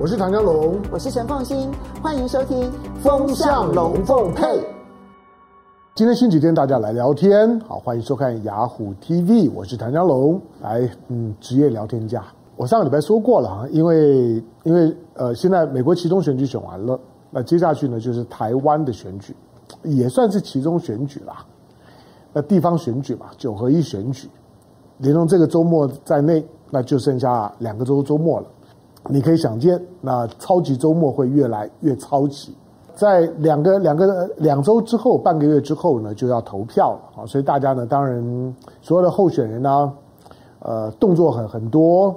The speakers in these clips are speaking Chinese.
我是唐江龙，我是陈凤新，欢迎收听《风向龙凤配》。今天星期天，大家来聊天，好，欢迎收看雅虎 TV，我是唐江龙，来，嗯，职业聊天家。我上个礼拜说过了哈，因为因为呃，现在美国其中选举选完了，那接下去呢就是台湾的选举，也算是其中选举啦。那地方选举嘛，九合一选举，连同这个周末在内，那就剩下两个周周末了。你可以想见，那超级周末会越来越超级。在两个两个两周之后，半个月之后呢，就要投票了啊！所以大家呢，当然所有的候选人呢，呃，动作很很多。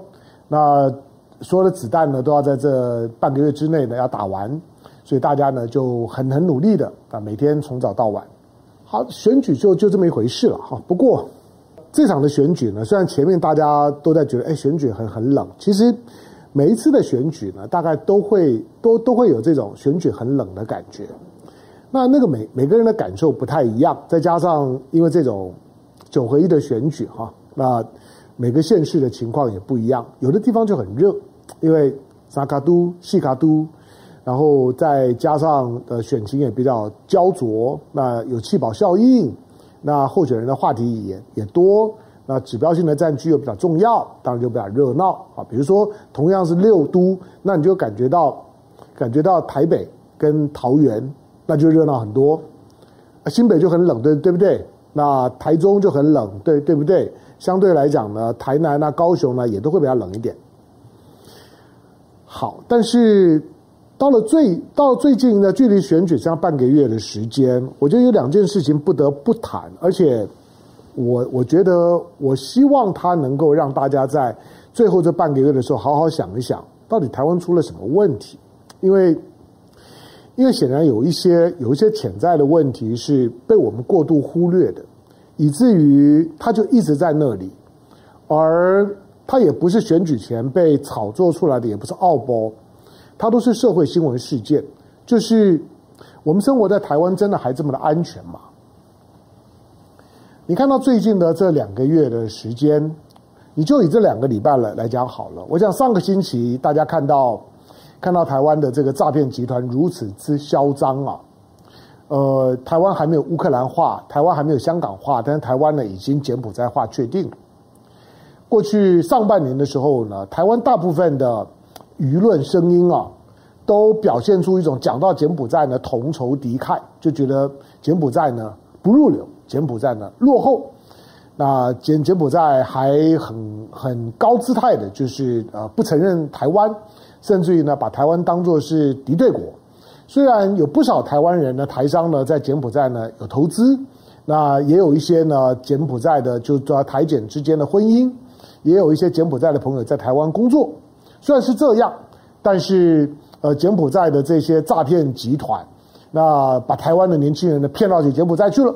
那所有的子弹呢，都要在这半个月之内呢要打完。所以大家呢就很很努力的啊，每天从早到晚。好，选举就就这么一回事了哈。不过这场的选举呢，虽然前面大家都在觉得，哎，选举很很冷，其实。每一次的选举呢，大概都会都都会有这种选举很冷的感觉。那那个每每个人的感受不太一样，再加上因为这种九合一的选举哈，那每个县市的情况也不一样。有的地方就很热，因为三脚督、四脚督，然后再加上呃选情也比较焦灼，那有气保效应，那候选人的话题也也多。那指标性的战区又比较重要，当然就比较热闹啊。比如说，同样是六都，那你就感觉到，感觉到台北跟桃园，那就热闹很多。新北就很冷，对对不对？那台中就很冷，对对不对？相对来讲呢，台南啊、高雄呢，也都会比较冷一点。好，但是到了最到最近呢，距离选举剩半个月的时间，我觉得有两件事情不得不谈，而且。我我觉得，我希望他能够让大家在最后这半个月的时候好好想一想，到底台湾出了什么问题？因为，因为显然有一些有一些潜在的问题是被我们过度忽略的，以至于他就一直在那里，而他也不是选举前被炒作出来的，也不是奥步，他都是社会新闻事件。就是我们生活在台湾，真的还这么的安全吗？你看到最近的这两个月的时间，你就以这两个礼拜来来讲好了。我想上个星期大家看到看到台湾的这个诈骗集团如此之嚣张啊，呃，台湾还没有乌克兰化，台湾还没有香港化，但是台湾呢已经柬埔寨化确定。过去上半年的时候呢，台湾大部分的舆论声音啊，都表现出一种讲到柬埔寨呢同仇敌忾，就觉得柬埔寨呢不入流。柬埔寨呢落后，那柬柬埔寨还很很高姿态的，就是呃不承认台湾，甚至于呢把台湾当作是敌对国。虽然有不少台湾人呢台商呢在柬埔寨呢有投资，那也有一些呢柬埔寨的就说台柬之间的婚姻，也有一些柬埔寨的朋友在台湾工作。虽然是这样，但是呃柬埔寨的这些诈骗集团，那把台湾的年轻人呢骗到去柬埔寨去了。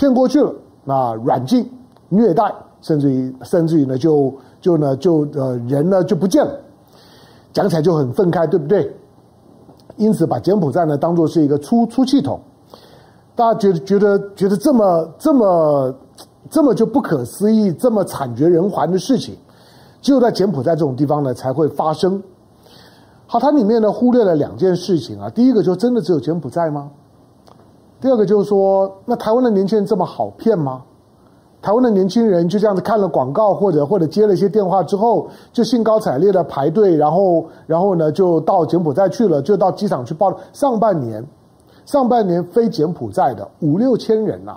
骗过去了，那软禁、虐待，甚至于甚至于呢，就就呢就呃人呢就不见了，讲起来就很愤慨，对不对？因此把柬埔寨呢当做是一个出出气筒，大家觉得觉得觉得这么这么这么就不可思议，这么惨绝人寰的事情，只有在柬埔寨这种地方呢才会发生。好，它里面呢忽略了两件事情啊，第一个就真的只有柬埔寨吗？第二个就是说，那台湾的年轻人这么好骗吗？台湾的年轻人就这样子看了广告，或者或者接了一些电话之后，就兴高采烈的排队，然后然后呢就到柬埔寨去了，就到机场去报了。上半年，上半年飞柬埔寨的五六千人呐、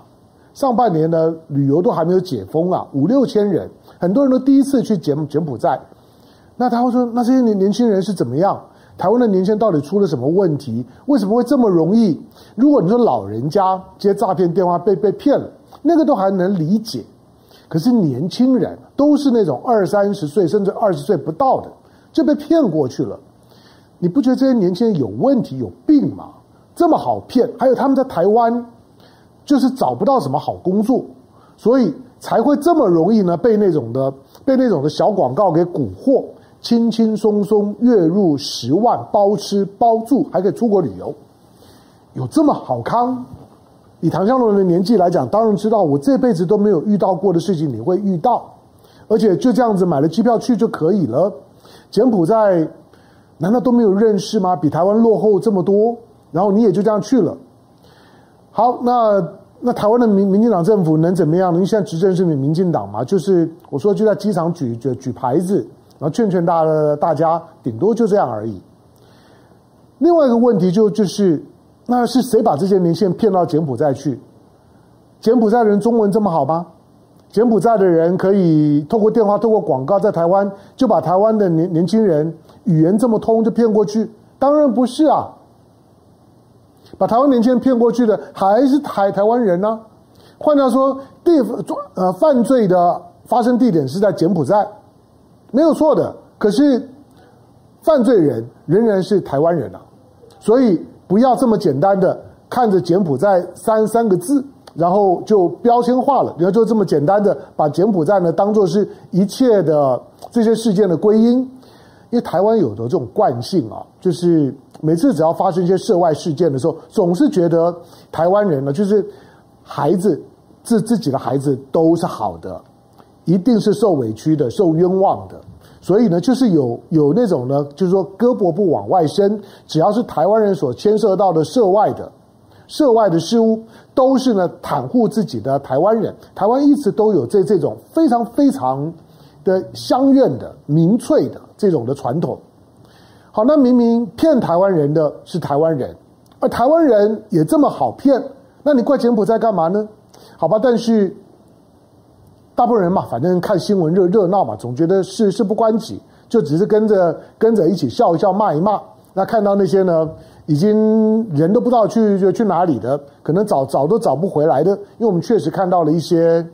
上半年的旅游都还没有解封啊，五六千人，很多人都第一次去柬柬埔寨。那他会说，那这些年年轻人是怎么样？台湾的年轻人到底出了什么问题？为什么会这么容易？如果你说老人家接诈骗电话被被骗了，那个都还能理解。可是年轻人都是那种二三十岁甚至二十岁不到的就被骗过去了，你不觉得这些年轻人有问题有病吗？这么好骗，还有他们在台湾就是找不到什么好工作，所以才会这么容易呢被那种的被那种的小广告给蛊惑。轻轻松松月入十万，包吃包住，还可以出国旅游，有这么好康？以唐湘龙的年纪来讲，当然知道我这辈子都没有遇到过的事情，你会遇到，而且就这样子买了机票去就可以了。柬埔寨，难道都没有认识吗？比台湾落后这么多，然后你也就这样去了。好，那那台湾的民民进党政府能怎么样？您现在执政是民民进党嘛？就是我说就在机场举举举牌子，然后劝劝大大家，顶多就这样而已。另外一个问题就就是，那是谁把这些年轻人骗到柬埔寨去？柬埔寨人中文这么好吗？柬埔寨的人可以透过电话、透过广告，在台湾就把台湾的年年轻人语言这么通就骗过去？当然不是啊！把台湾年轻人骗过去的还是台台湾人呢、换句话说，地呃犯罪的发生地点是在柬埔寨，没有错的。可是犯罪人仍然是台湾人啊！所以不要这么简单的看着柬埔寨三三个字。然后就标签化了，然后就这么简单的把柬埔寨呢当做是一切的这些事件的归因，因为台湾有的这种惯性啊，就是每次只要发生一些涉外事件的时候，总是觉得台湾人呢就是孩子自自己的孩子都是好的，一定是受委屈的、受冤枉的，所以呢就是有有那种呢，就是说胳膊不往外伸，只要是台湾人所牵涉到的涉外的。涉外的事物都是呢，袒护自己的台湾人。台湾一直都有这这种非常非常的乡愿的民粹的这种的传统。好，那明明骗台湾人的是台湾人，而台湾人也这么好骗，那你怪柬埔寨干嘛呢？好吧，但是大部分人嘛，反正看新闻热热闹嘛，总觉得事事不关己，就只是跟着跟着一起笑一笑，骂一骂。那看到那些呢，已经人都不知道去就去哪里的，可能找找都找不回来的，因为我们确实看到了一些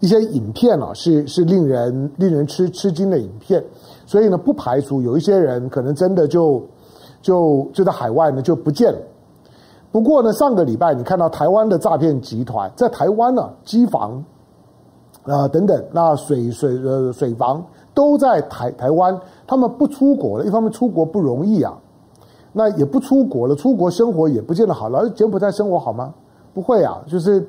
一些影片啊，是是令人令人吃吃惊的影片，所以呢，不排除有一些人可能真的就就就在海外呢就不见了。不过呢，上个礼拜你看到台湾的诈骗集团在台湾呢，机房啊、等等，那水水呃水房都在台台湾，他们不出国了，一方面出国不容易啊。那也不出国了，出国生活也不见得好了。柬埔寨生活好吗？不会啊，就是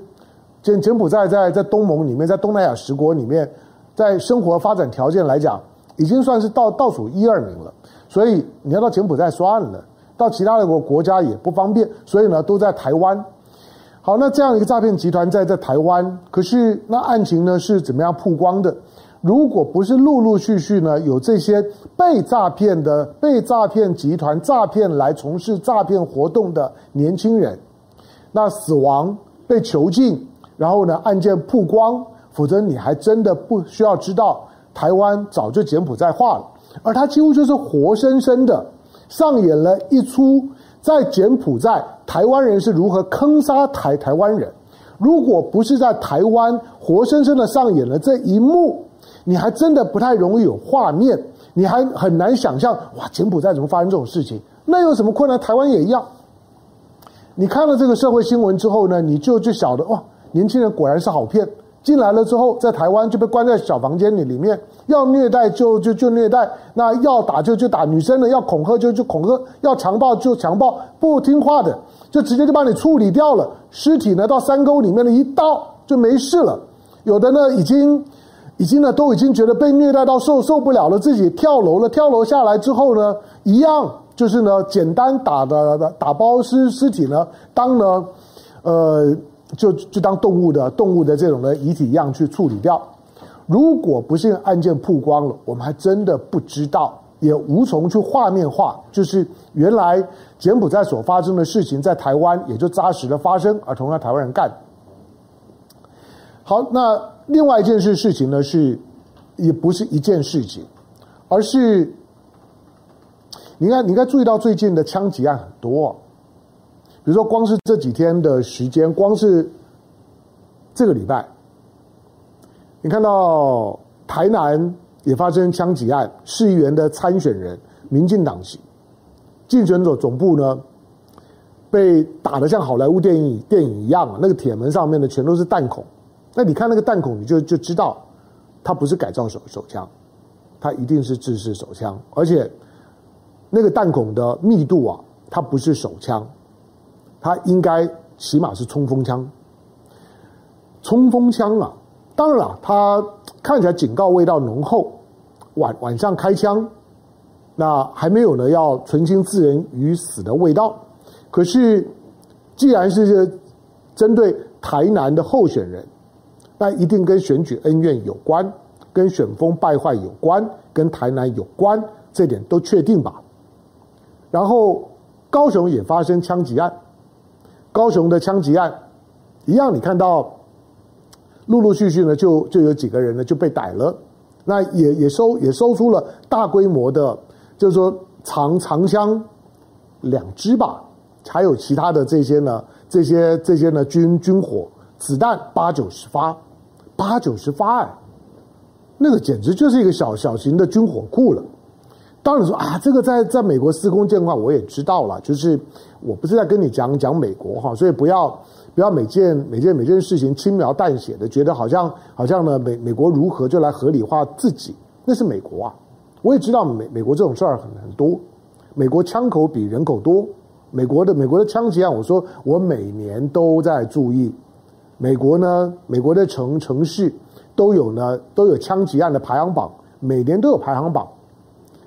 柬柬埔寨在在东盟里面，在东南亚十国里面，在生活发展条件来讲，已经算是倒倒数一二名了。所以你要到柬埔寨算了，到其他的国国家也不方便。所以呢，都在台湾。好，那这样一个诈骗集团在在台湾，可是那案情呢是怎么样曝光的？如果不是陆陆续续呢，有这些被诈骗的、被诈骗集团诈骗来从事诈骗活动的年轻人，那死亡被囚禁，然后呢案件曝光，否则你还真的不需要知道，台湾早就柬埔寨化了，而他几乎就是活生生的上演了一出在柬埔寨台湾人是如何坑杀台台湾人，如果不是在台湾活生生的上演了这一幕。你还真的不太容易有画面，你还很难想象哇，柬埔寨怎么发生这种事情？那有什么困难？台湾也一样。你看了这个社会新闻之后呢，你就就晓得哇，年轻人果然是好骗。进来了之后，在台湾就被关在小房间里里面，要虐待就就就虐待，那要打就就打女生的，要恐吓就就恐吓，要强暴就强暴，不听话的就直接就把你处理掉了，尸体呢到山沟里面的一倒就没事了。有的呢已经。已经呢，都已经觉得被虐待到受受不了了，自己跳楼了。跳楼下来之后呢，一样就是呢，简单打的打包尸尸体呢，当呢，呃，就就当动物的动物的这种的遗体一样去处理掉。如果不是案件曝光了，我们还真的不知道，也无从去画面化，就是原来柬埔寨所发生的事情，在台湾也就扎实的发生，而同样台湾人干。好，那。另外一件事事情呢，是也不是一件事情，而是你看，你应该注意到最近的枪击案很多，比如说光是这几天的时间，光是这个礼拜，你看到台南也发生枪击案，市议员的参选人，民进党籍竞选者总部呢，被打得像好莱坞电影电影一样啊，那个铁门上面的全都是弹孔。那你看那个弹孔，你就就知道，它不是改造手手枪，它一定是制式手枪，而且那个弹孔的密度啊，它不是手枪，它应该起码是冲锋枪。冲锋枪啊，当然了，它看起来警告味道浓厚，晚晚上开枪，那还没有呢要存心置人于死的味道。可是，既然是针对台南的候选人，那一定跟选举恩怨有关，跟选风败坏有关，跟台南有关，这点都确定吧。然后，高雄也发生枪击案，高雄的枪击案一样，你看到陆陆续续呢，就就有几个人呢就被逮了，那也也收也收出了大规模的，就是说长长枪两支吧，还有其他的这些呢，这些这些呢军军火子弹八九十发，八九十发哎，那个简直就是一个小小型的军火库了。当然说啊，这个在在美国司空见惯，我也知道了。就是我不是在跟你讲讲美国哈，所以不要不要每件每件每件事情轻描淡写的，觉得好像好像呢美美国如何就来合理化自己，那是美国啊。我也知道美美国这种事儿很很多，美国枪口比人口多，美国的美国的枪击案，我说我每年都在注意，美国呢，美国的城城市都有呢都有枪击案的排行榜，每年都有排行榜。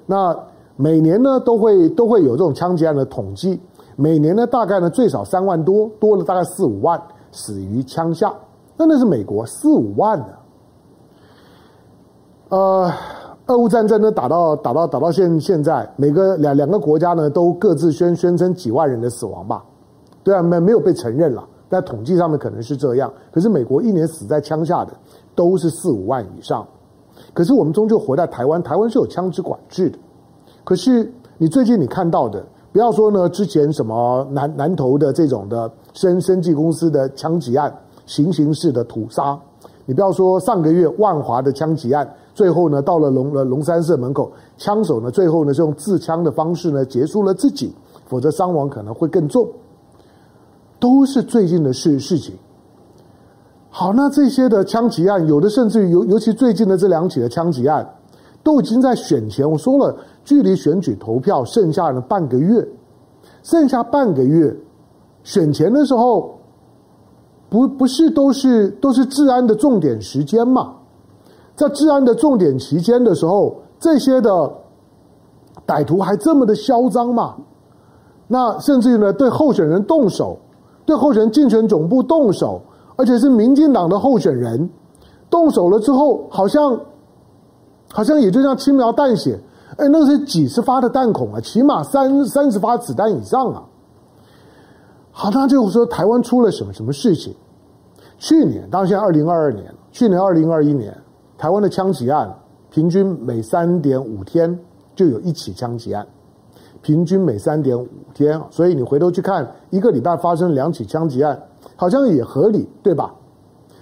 那每年呢都会都会有这种枪击案的统计，每年呢大概呢最少三万多，多了大概四五万死于枪下。那那是美国四五万呢。呃，俄乌战争呢打到打到打到现现在，每个两两个国家呢都各自宣宣称几万人的死亡吧，对啊，没没有被承认了，在统计上面可能是这样。可是美国一年死在枪下的都是四五万以上。可是我们终究活在台湾，台湾是有枪支管制的。可是你最近你看到的，不要说呢，之前什么南南投的这种的生生技公司的枪击案，行刑式的屠杀，你不要说上个月万华的枪击案，最后呢到了龙呃龙山寺门口，枪手呢最后呢是用自枪的方式呢结束了自己，否则伤亡可能会更重，都是最近的事事情。好，那这些的枪击案，有的甚至于尤尤其最近的这两起的枪击案，都已经在选前。我说了，距离选举投票剩下了半个月，剩下半个月，选前的时候，不不是都是都是治安的重点时间嘛？在治安的重点期间的时候，这些的歹徒还这么的嚣张嘛？那甚至于呢，对候选人动手，对候选人竞选总部动手。而且是民进党的候选人动手了之后，好像好像也就像轻描淡写，哎，那是几十发的弹孔啊，起码三三十发子弹以上啊。好，那就说台湾出了什么什么事情？去年，当然现在二零二二年，去年二零二一年，台湾的枪击案平均每三点五天就有一起枪击案，平均每三点五天，所以你回头去看，一个礼拜发生两起枪击案。好像也合理，对吧？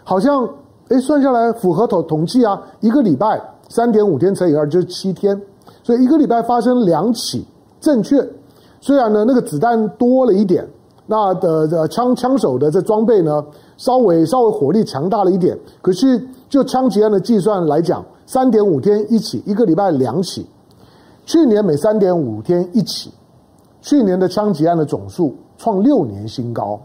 好像诶，算下来符合统统计啊，一个礼拜三点五天乘以二就是七天，所以一个礼拜发生两起，正确。虽然呢，那个子弹多了一点，那的的枪枪手的这装备呢，稍微稍微火力强大了一点，可是就枪击案的计算来讲，三点五天一起，一个礼拜两起，去年每三点五天一起，去年的枪击案的总数创六年新高。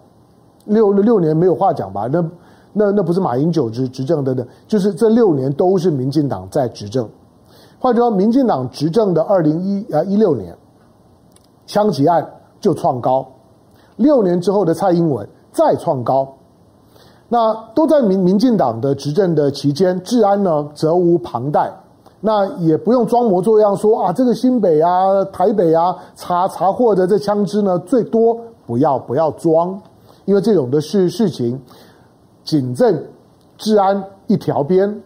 六六年没有话讲吧？那那那不是马英九执执政的，的就是这六年都是民进党在执政。换句话说，民进党执政的二零一呃一六年，枪击案就创高；六年之后的蔡英文再创高。那都在民民进党的执政的期间，治安呢责无旁贷。那也不用装模作样说啊，这个新北啊、台北啊查查获的这枪支呢最多，不要不要装。因为这种的事事情，警政、治安一条边，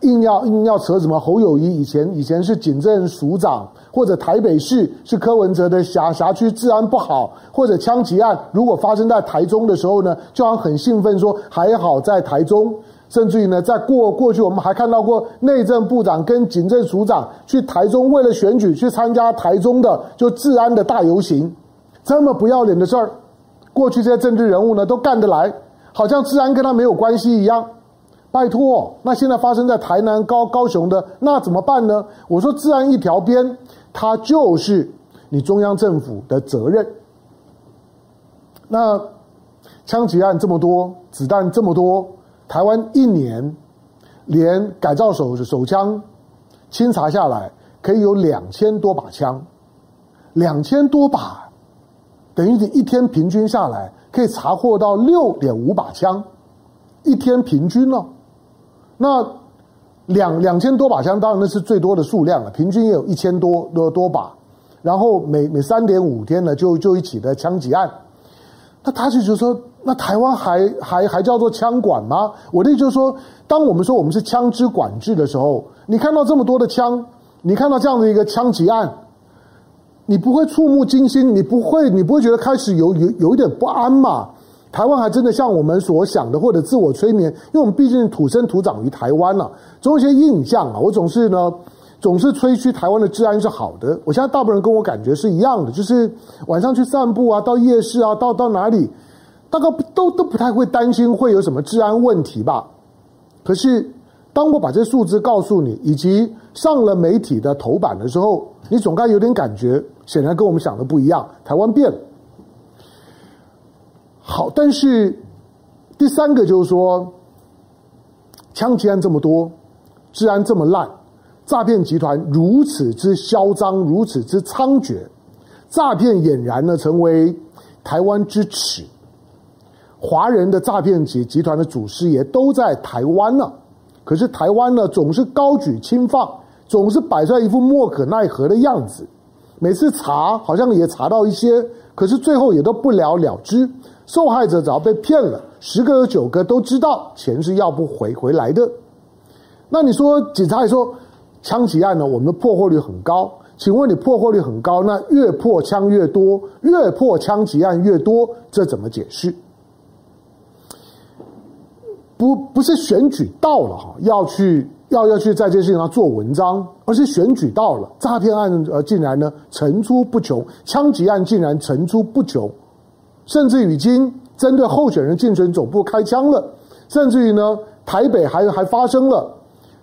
硬要硬要扯什么侯友谊以前以前是警政署长，或者台北市是柯文哲的辖辖区治安不好，或者枪击案如果发生在台中的时候呢，就好像很兴奋说还好在台中，甚至于呢，在过过去我们还看到过内政部长跟警政署长去台中为了选举去参加台中的就治安的大游行，这么不要脸的事儿。过去这些政治人物呢，都干得来，好像治安跟他没有关系一样。拜托，那现在发生在台南高高雄的，那怎么办呢？我说治安一条边，它就是你中央政府的责任。那枪击案这么多，子弹这么多，台湾一年连改造手手枪清查下来，可以有两千多把枪，两千多把，等于你一天平均下来可以查获到六点五把枪，一天平均呢？那两两千多把枪，当然那是最多的数量了，平均也有一千多多多把。然后每每三点五天呢，就就一起的枪击案。那他就觉得说，那台湾还还还叫做枪管吗？我的意思就是说，当我们说我们是枪支管制的时候，你看到这么多的枪，你看到这样的一个枪击案，你不会触目惊心，你不会你不会觉得开始有有有一点不安嘛？台湾还真的像我们所想的，或者自我催眠，因为我们毕竟土生土长于台湾了，总有一些印象啊。我总是呢。总是吹嘘台湾的治安是好的，我现在大部分人跟我感觉是一样的，就是晚上去散步啊，到夜市啊，到到哪里，大概都都不太会担心会有什么治安问题吧。可是当我把这数字告诉你，以及上了媒体的头版的时候，你总该有点感觉，显然跟我们想的不一样，台湾变了。好，但是第三个就是说，枪击案这么多，治安这么烂。诈骗集团如此之嚣张，如此之猖獗，诈骗俨然呢成为台湾之耻。华人的诈骗集集团的祖师爷都在台湾呢，可是台湾呢总是高举轻放，总是摆出来一副莫可奈何的样子。每次查好像也查到一些，可是最后也都不了了之。受害者只要被骗了，十个有九个都知道钱是要不回回来的。那你说警察也说。枪击案呢，我们的破获率很高。请问你破获率很高，那越破枪越多，越破枪击案越多，这怎么解释？不，不是选举到了哈，要去要要去在这件事情上做文章，而是选举到了，诈骗案呃竟然呢层出不穷，枪击案竟然层出不穷，甚至已经针对候选人竞选总部开枪了，甚至于呢台北还还发生了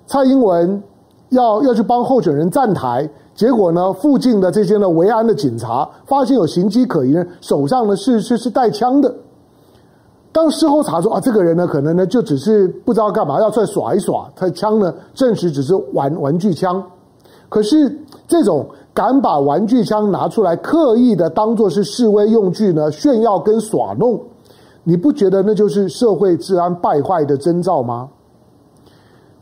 蔡英文。要要去帮候选人站台，结果呢，附近的这些呢维安的警察发现有形迹可疑，手上呢是是是带枪的。当事后查出啊，这个人呢可能呢就只是不知道干嘛要出来耍一耍，他的枪呢证实只是玩玩具枪。可是这种敢把玩具枪拿出来刻意的当作是示威用具呢炫耀跟耍弄，你不觉得那就是社会治安败坏的征兆吗？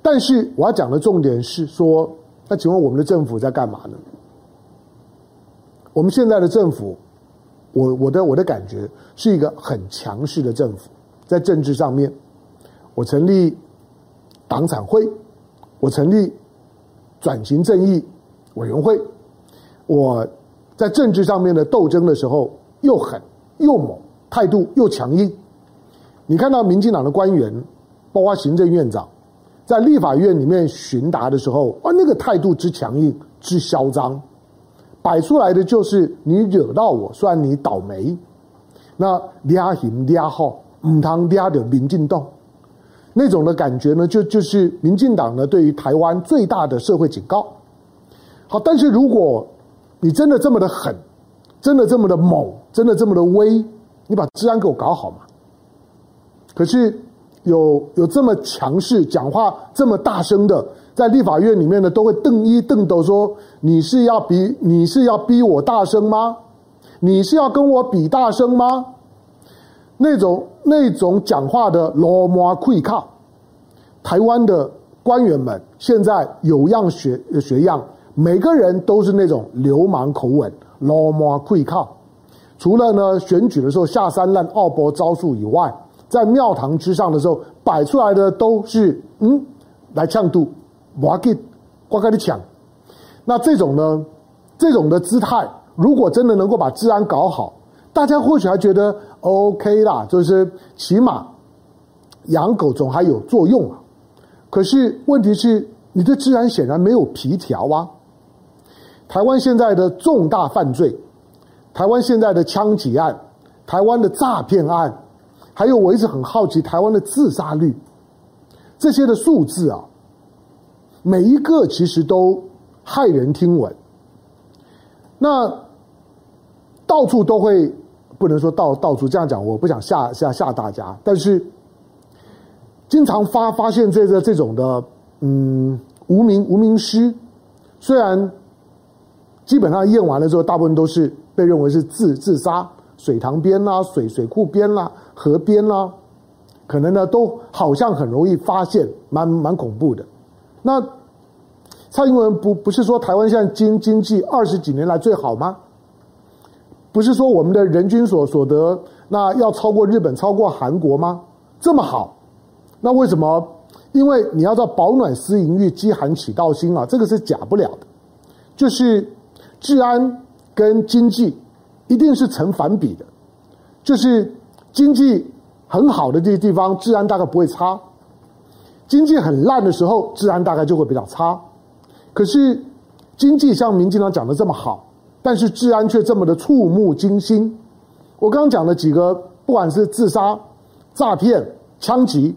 但是我要讲的重点是说，那请问我们的政府在干嘛呢？我们现在的政府，我我的我的感觉是一个很强势的政府，在政治上面，我成立党产会，我成立转型正义委员会，我在政治上面的斗争的时候又狠又猛，态度又强硬。你看到民进党的官员，包括行政院长。在立法院里面询答的时候，啊，那个态度之强硬、之嚣张，摆出来的就是你惹到我，算你倒霉。那抓行抓好，唔通抓的民进党，那种的感觉呢，就就是民进党呢对于台湾最大的社会警告。好，但是如果你真的这么的狠，真的这么的猛，真的这么的威，你把治安给我搞好嘛？可是。有有这么强势、讲话这么大声的，在立法院里面呢，都会瞪一瞪斗说：“你是要比你是要逼我大声吗？你是要跟我比大声吗？”那种那种讲话的罗马溃靠，台湾的官员们现在有样学学样，每个人都是那种流氓口吻，罗马溃靠。除了呢选举的时候下三滥、奥博招数以外。在庙堂之上的时候，摆出来的都是嗯，来抢渡，我要给，我跟你抢。那这种呢，这种的姿态，如果真的能够把治安搞好，大家或许还觉得 OK 啦，就是起码养狗总还有作用啊。可是问题是，你对治安显然没有皮条啊。台湾现在的重大犯罪，台湾现在的枪击案，台湾的诈骗案。还有，我一直很好奇台湾的自杀率，这些的数字啊，每一个其实都骇人听闻。那到处都会，不能说到到处这样讲，我不想吓吓吓大家。但是经常发发现这个这种的，嗯，无名无名尸，虽然基本上验完了之后，大部分都是被认为是自自杀，水塘边啦、水水库边啦、河边啦，可能呢都好像很容易发现，蛮蛮恐怖的。那蔡英文不不是说台湾现在经经济二十几年来最好吗？不是说我们的人均所所得那要超过日本、超过韩国吗？这么好，那为什么？因为你要知道饱暖思淫欲，饥寒起盗心啊，这个是假不了的。就是治安跟经济一定是成反比的，就是经济很好的这些地方，治安大概不会差；经济很烂的时候，治安大概就会比较差。可是经济像民进党讲的这么好，但是治安却这么的触目惊心。我刚刚讲的几个，不管是自杀、诈骗、枪击，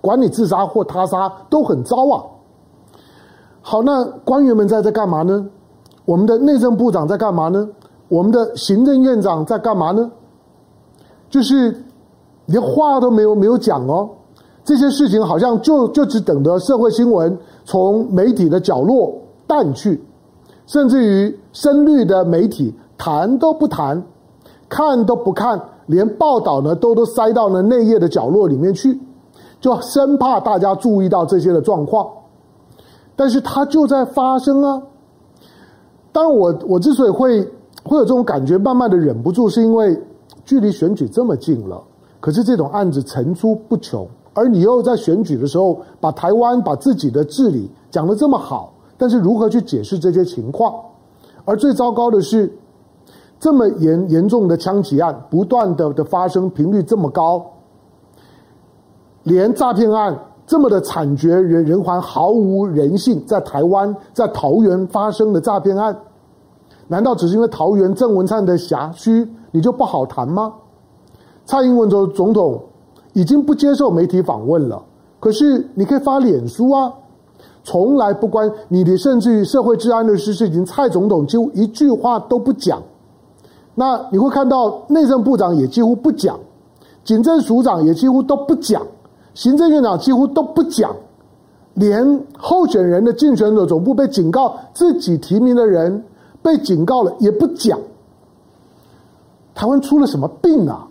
管你自杀或他杀都很糟啊。好，那官员们在在干嘛呢？我们的内政部长在干嘛呢？我们的行政院长在干嘛呢？就是连话都没有没有讲哦。这些事情好像就就只等着社会新闻从媒体的角落淡去，甚至于深绿的媒体谈都不谈，看都不看，连报道呢都都塞到了内页的角落里面去，就生怕大家注意到这些的状况。但是它就在发生啊！当，我我之所以会会有这种感觉，慢慢的忍不住，是因为距离选举这么近了，可是这种案子层出不穷。而你又在选举的时候，把台湾把自己的治理讲得这么好，但是如何去解释这些情况？而最糟糕的是，这么严严重的枪击案不断的的发生，频率这么高，连诈骗案这么的惨绝人人寰、毫无人性，在台湾在桃园发生的诈骗案，难道只是因为桃园郑文灿的辖区，你就不好谈吗？蔡英文总总统。已经不接受媒体访问了，可是你可以发脸书啊，从来不关你的，甚至于社会治安的事事情，蔡总统几乎一句话都不讲。那你会看到内政部长也几乎不讲，警政署长也几乎都不讲，行政院长几乎都不讲，连候选人的竞选者总部被警告自己提名的人被警告了也不讲。台湾出了什么病啊？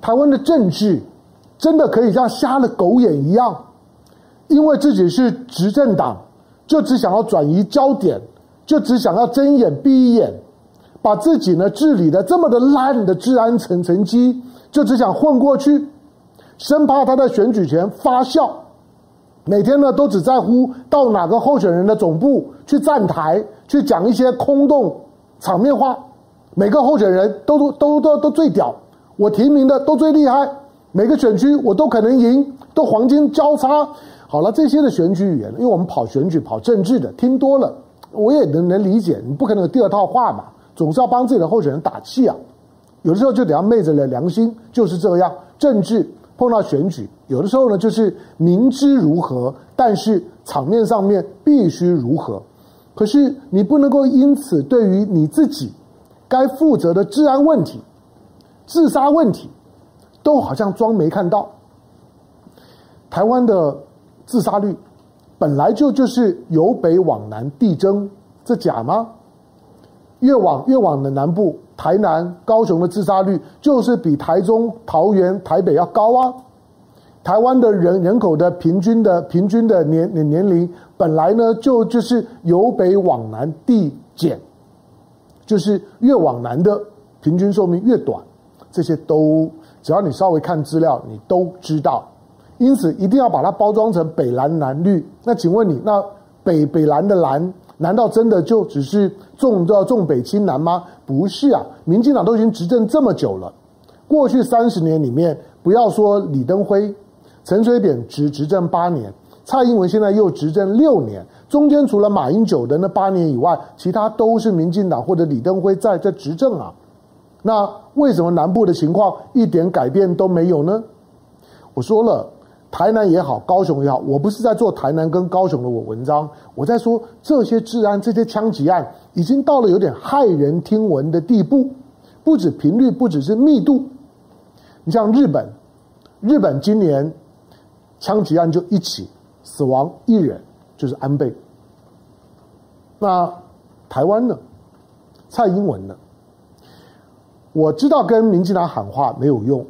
台湾的政治真的可以像瞎了狗眼一样，因为自己是执政党，就只想要转移焦点，就只想要睁一眼闭一眼，把自己呢治理的这么的烂的治安成成绩，就只想混过去，生怕他在选举前发酵，每天呢都只在乎到哪个候选人的总部去站台，去讲一些空洞场面话，每个候选人都都都都都最屌。我提名的都最厉害，每个选区我都可能赢，都黄金交叉。好了，这些的选举语言，因为我们跑选举、跑政治的，听多了，我也能能理解。你不可能有第二套话嘛，总是要帮自己的候选人打气啊。有的时候就得要昧着了良心，就是这样。政治碰到选举，有的时候呢，就是明知如何，但是场面上面必须如何。可是你不能够因此对于你自己该负责的治安问题。自杀问题，都好像装没看到。台湾的自杀率本来就就是由北往南递增，这假吗？越往越往的南部，台南、高雄的自杀率就是比台中、桃园、台北要高啊。台湾的人人口的平均的平均的年年龄本来呢就就是由北往南递减，就是越往南的平均寿命越短。这些都，只要你稍微看资料，你都知道。因此，一定要把它包装成北蓝蓝绿。那请问你，那北北蓝的蓝，难道真的就只是重要重北轻南吗？不是啊，民进党都已经执政这么久了，过去三十年里面，不要说李登辉、陈水扁执执政八年，蔡英文现在又执政六年，中间除了马英九的那八年以外，其他都是民进党或者李登辉在在执政啊。那为什么南部的情况一点改变都没有呢？我说了，台南也好，高雄也好，我不是在做台南跟高雄的我文章，我在说这些治安、这些枪击案已经到了有点骇人听闻的地步，不止频率，不只是密度。你像日本，日本今年枪击案就一起死亡一人，就是安倍。那台湾呢？蔡英文呢？我知道跟民进党喊话没有用，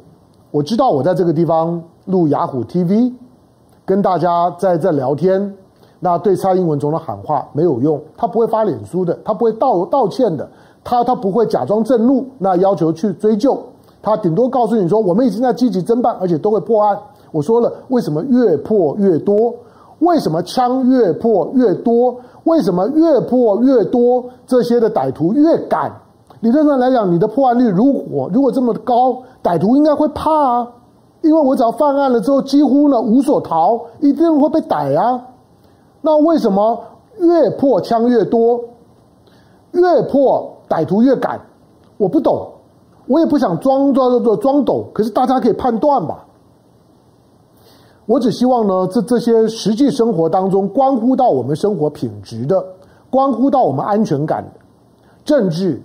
我知道我在这个地方录雅虎 TV，跟大家在这聊天，那对蔡英文总统喊话没有用，他不会发脸书的，他不会道道歉的，他他不会假装震怒，那要求去追究，他顶多告诉你说我们已经在积极侦办，而且都会破案。我说了，为什么越破越多？为什么枪越破越多？为什么越破越多？这些的歹徒越敢？理论上来讲，你的破案率如果如果这么高，歹徒应该会怕啊，因为我只要犯案了之后，几乎呢无所逃，一定会被逮啊。那为什么越破枪越多，越破歹徒越敢？我不懂，我也不想装装装装懂，可是大家可以判断吧。我只希望呢，这这些实际生活当中关乎到我们生活品质的，关乎到我们安全感的政治。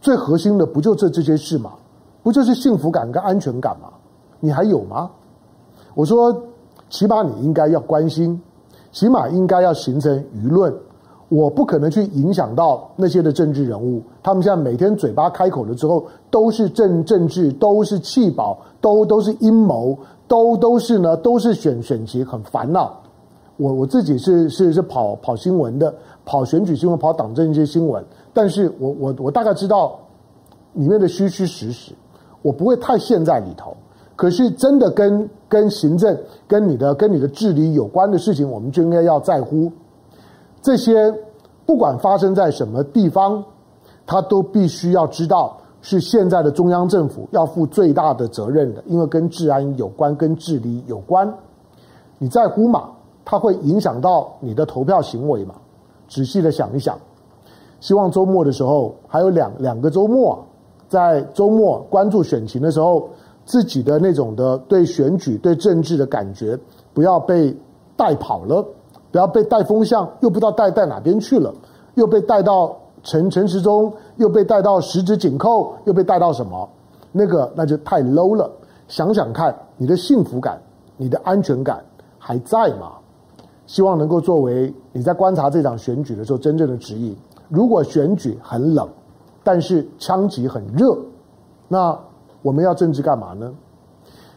最核心的不就这这些事吗？不就是幸福感跟安全感吗？你还有吗？我说，起码你应该要关心，起码应该要形成舆论。我不可能去影响到那些的政治人物，他们现在每天嘴巴开口了之后，都是政政治，都是弃保，都都是阴谋，都都是呢，都是选选情很烦恼。我我自己是是是跑跑新闻的，跑选举新闻，跑党政一些新闻。但是我我我大概知道里面的虚虚实实，我不会太陷在里头。可是真的跟跟行政、跟你的、跟你的治理有关的事情，我们就应该要在乎。这些不管发生在什么地方，他都必须要知道是现在的中央政府要负最大的责任的，因为跟治安有关，跟治理有关。你在乎吗？它会影响到你的投票行为吗？仔细的想一想。希望周末的时候还有两两个周末，在周末关注选情的时候，自己的那种的对选举、对政治的感觉，不要被带跑了，不要被带风向，又不知道带带哪边去了，又被带到陈陈时中，又被带到十指紧扣，又被带到什么？那个那就太 low 了。想想看，你的幸福感、你的安全感还在吗？希望能够作为你在观察这场选举的时候真正的指引。如果选举很冷，但是枪击很热，那我们要政治干嘛呢？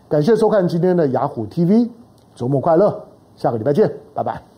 感谢收看今天的雅虎 TV，周末快乐，下个礼拜见，拜拜。